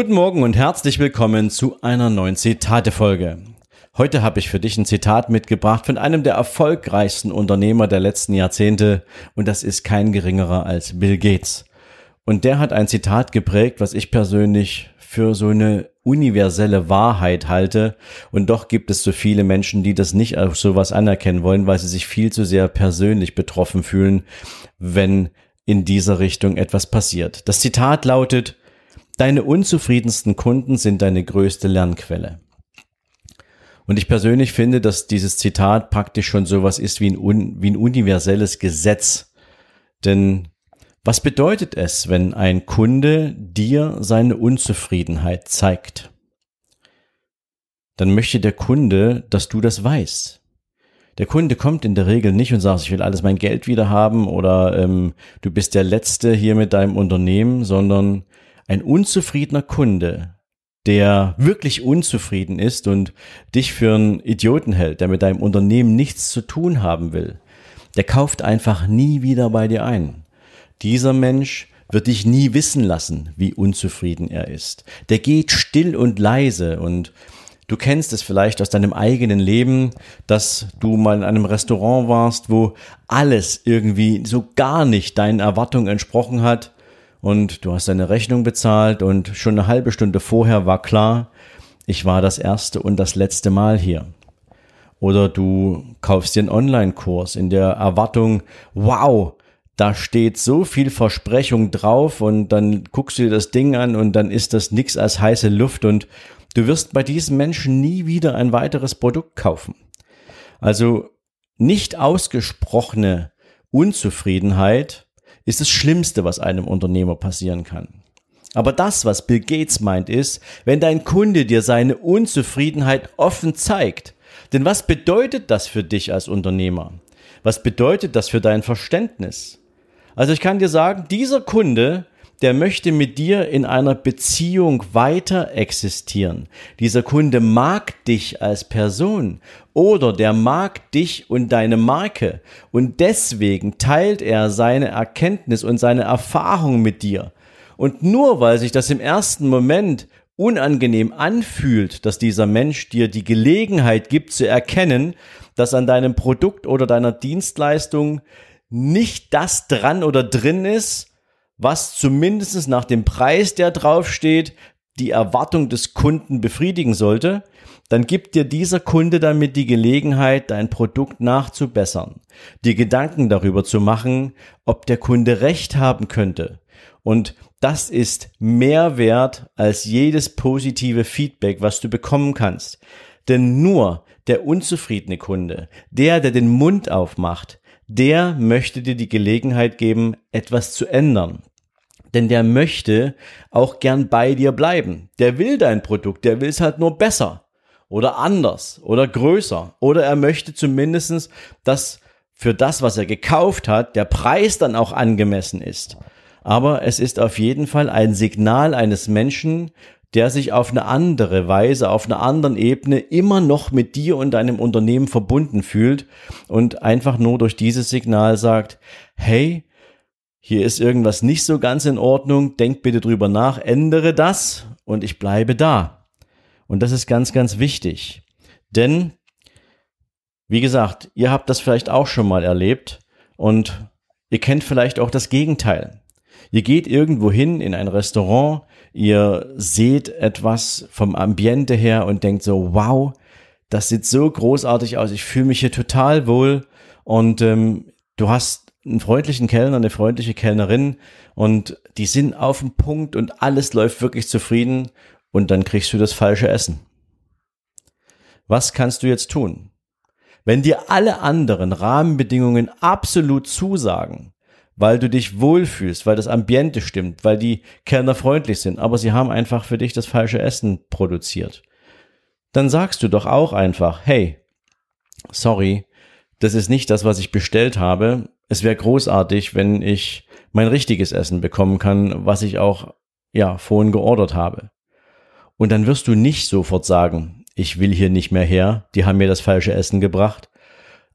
Guten Morgen und herzlich willkommen zu einer neuen Zitate-Folge. Heute habe ich für dich ein Zitat mitgebracht von einem der erfolgreichsten Unternehmer der letzten Jahrzehnte und das ist kein geringerer als Bill Gates. Und der hat ein Zitat geprägt, was ich persönlich für so eine universelle Wahrheit halte. Und doch gibt es so viele Menschen, die das nicht auf sowas anerkennen wollen, weil sie sich viel zu sehr persönlich betroffen fühlen, wenn in dieser Richtung etwas passiert. Das Zitat lautet, Deine unzufriedensten Kunden sind deine größte Lernquelle. Und ich persönlich finde, dass dieses Zitat praktisch schon sowas ist wie ein, wie ein universelles Gesetz. Denn was bedeutet es, wenn ein Kunde dir seine Unzufriedenheit zeigt? Dann möchte der Kunde, dass du das weißt. Der Kunde kommt in der Regel nicht und sagt, ich will alles mein Geld wieder haben oder ähm, du bist der Letzte hier mit deinem Unternehmen, sondern ein unzufriedener Kunde, der wirklich unzufrieden ist und dich für einen Idioten hält, der mit deinem Unternehmen nichts zu tun haben will, der kauft einfach nie wieder bei dir ein. Dieser Mensch wird dich nie wissen lassen, wie unzufrieden er ist. Der geht still und leise und Du kennst es vielleicht aus deinem eigenen Leben, dass du mal in einem Restaurant warst, wo alles irgendwie so gar nicht deinen Erwartungen entsprochen hat und du hast deine Rechnung bezahlt und schon eine halbe Stunde vorher war klar, ich war das erste und das letzte Mal hier. Oder du kaufst dir einen Online-Kurs in der Erwartung, wow, da steht so viel Versprechung drauf und dann guckst du dir das Ding an und dann ist das nix als heiße Luft und du wirst bei diesem Menschen nie wieder ein weiteres Produkt kaufen. Also nicht ausgesprochene Unzufriedenheit ist das Schlimmste, was einem Unternehmer passieren kann. Aber das, was Bill Gates meint, ist, wenn dein Kunde dir seine Unzufriedenheit offen zeigt. Denn was bedeutet das für dich als Unternehmer? Was bedeutet das für dein Verständnis? Also ich kann dir sagen, dieser Kunde der möchte mit dir in einer Beziehung weiter existieren. Dieser Kunde mag dich als Person oder der mag dich und deine Marke und deswegen teilt er seine Erkenntnis und seine Erfahrung mit dir. Und nur weil sich das im ersten Moment unangenehm anfühlt, dass dieser Mensch dir die Gelegenheit gibt zu erkennen, dass an deinem Produkt oder deiner Dienstleistung nicht das dran oder drin ist, was zumindest nach dem Preis, der draufsteht, die Erwartung des Kunden befriedigen sollte, dann gibt dir dieser Kunde damit die Gelegenheit, dein Produkt nachzubessern, die Gedanken darüber zu machen, ob der Kunde recht haben könnte. Und das ist mehr wert als jedes positive Feedback, was du bekommen kannst. Denn nur der unzufriedene Kunde, der, der den Mund aufmacht, der möchte dir die Gelegenheit geben, etwas zu ändern. Denn der möchte auch gern bei dir bleiben. Der will dein Produkt, der will es halt nur besser oder anders oder größer. Oder er möchte zumindestens, dass für das, was er gekauft hat, der Preis dann auch angemessen ist. Aber es ist auf jeden Fall ein Signal eines Menschen, der sich auf eine andere Weise, auf einer anderen Ebene immer noch mit dir und deinem Unternehmen verbunden fühlt und einfach nur durch dieses Signal sagt, hey, hier ist irgendwas nicht so ganz in Ordnung, denk bitte drüber nach, ändere das und ich bleibe da. Und das ist ganz, ganz wichtig. Denn, wie gesagt, ihr habt das vielleicht auch schon mal erlebt und ihr kennt vielleicht auch das Gegenteil. Ihr geht irgendwo hin in ein Restaurant, ihr seht etwas vom Ambiente her und denkt so, wow, das sieht so großartig aus, ich fühle mich hier total wohl und ähm, du hast einen freundlichen Kellner, eine freundliche Kellnerin und die sind auf dem Punkt und alles läuft wirklich zufrieden und dann kriegst du das falsche Essen. Was kannst du jetzt tun? Wenn dir alle anderen Rahmenbedingungen absolut zusagen, weil du dich wohlfühlst, weil das Ambiente stimmt, weil die Kellner freundlich sind, aber sie haben einfach für dich das falsche Essen produziert. Dann sagst du doch auch einfach, hey, sorry, das ist nicht das, was ich bestellt habe. Es wäre großartig, wenn ich mein richtiges Essen bekommen kann, was ich auch, ja, vorhin geordert habe. Und dann wirst du nicht sofort sagen, ich will hier nicht mehr her, die haben mir das falsche Essen gebracht,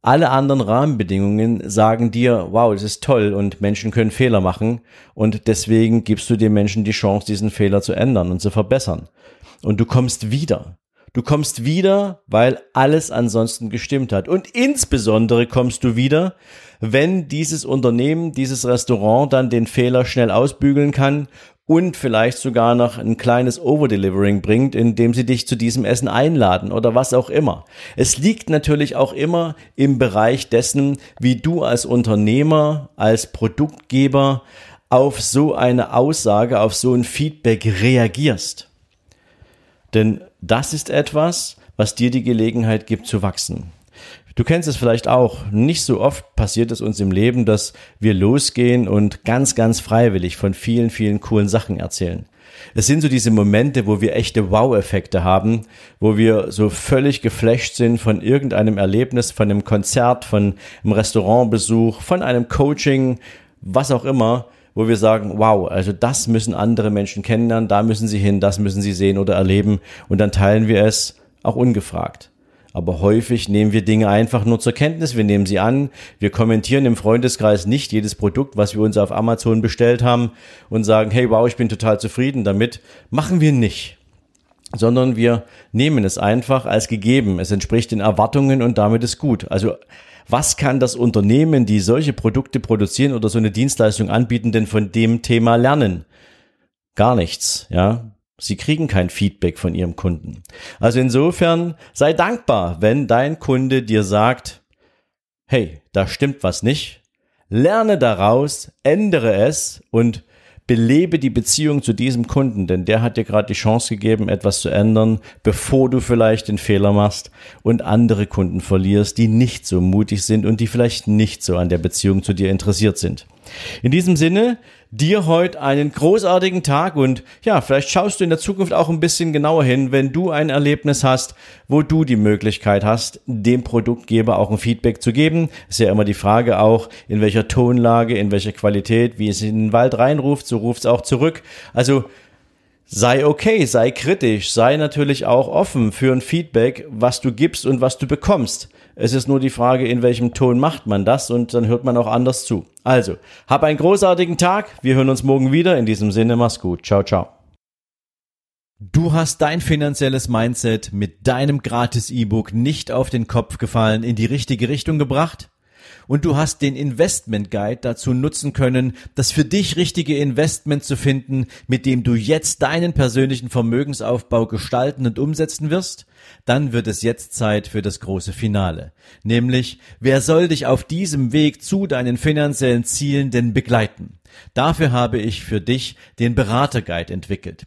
alle anderen Rahmenbedingungen sagen dir, wow, das ist toll und Menschen können Fehler machen und deswegen gibst du den Menschen die Chance, diesen Fehler zu ändern und zu verbessern. Und du kommst wieder. Du kommst wieder, weil alles ansonsten gestimmt hat. Und insbesondere kommst du wieder, wenn dieses Unternehmen, dieses Restaurant dann den Fehler schnell ausbügeln kann und vielleicht sogar noch ein kleines Overdelivering bringt, indem sie dich zu diesem Essen einladen oder was auch immer. Es liegt natürlich auch immer im Bereich dessen, wie du als Unternehmer, als Produktgeber auf so eine Aussage, auf so ein Feedback reagierst. Denn das ist etwas, was dir die Gelegenheit gibt zu wachsen. Du kennst es vielleicht auch. Nicht so oft passiert es uns im Leben, dass wir losgehen und ganz, ganz freiwillig von vielen, vielen coolen Sachen erzählen. Es sind so diese Momente, wo wir echte Wow-Effekte haben, wo wir so völlig geflasht sind von irgendeinem Erlebnis, von einem Konzert, von einem Restaurantbesuch, von einem Coaching, was auch immer, wo wir sagen, wow, also das müssen andere Menschen kennenlernen, da müssen sie hin, das müssen sie sehen oder erleben und dann teilen wir es auch ungefragt. Aber häufig nehmen wir Dinge einfach nur zur Kenntnis, wir nehmen sie an, wir kommentieren im Freundeskreis nicht jedes Produkt, was wir uns auf Amazon bestellt haben und sagen, hey, wow, ich bin total zufrieden damit. Machen wir nicht sondern wir nehmen es einfach als gegeben. Es entspricht den Erwartungen und damit ist gut. Also was kann das Unternehmen, die solche Produkte produzieren oder so eine Dienstleistung anbieten, denn von dem Thema lernen? Gar nichts, ja. Sie kriegen kein Feedback von ihrem Kunden. Also insofern sei dankbar, wenn dein Kunde dir sagt, hey, da stimmt was nicht. Lerne daraus, ändere es und belebe die Beziehung zu diesem Kunden, denn der hat dir gerade die Chance gegeben, etwas zu ändern, bevor du vielleicht den Fehler machst und andere Kunden verlierst, die nicht so mutig sind und die vielleicht nicht so an der Beziehung zu dir interessiert sind. In diesem Sinne, dir heute einen großartigen Tag und ja, vielleicht schaust du in der Zukunft auch ein bisschen genauer hin, wenn du ein Erlebnis hast, wo du die Möglichkeit hast, dem Produktgeber auch ein Feedback zu geben. Ist ja immer die Frage auch, in welcher Tonlage, in welcher Qualität, wie es in den Wald reinruft, so ruft es auch zurück. Also sei okay, sei kritisch, sei natürlich auch offen für ein Feedback, was du gibst und was du bekommst. Es ist nur die Frage, in welchem Ton macht man das und dann hört man auch anders zu. Also, hab einen großartigen Tag. Wir hören uns morgen wieder. In diesem Sinne, mach's gut. Ciao, ciao. Du hast dein finanzielles Mindset mit deinem gratis E-Book nicht auf den Kopf gefallen, in die richtige Richtung gebracht? Und du hast den Investment Guide dazu nutzen können, das für dich richtige Investment zu finden, mit dem du jetzt deinen persönlichen Vermögensaufbau gestalten und umsetzen wirst, dann wird es jetzt Zeit für das große Finale. Nämlich, wer soll dich auf diesem Weg zu deinen finanziellen Zielen denn begleiten? Dafür habe ich für dich den Beraterguide entwickelt.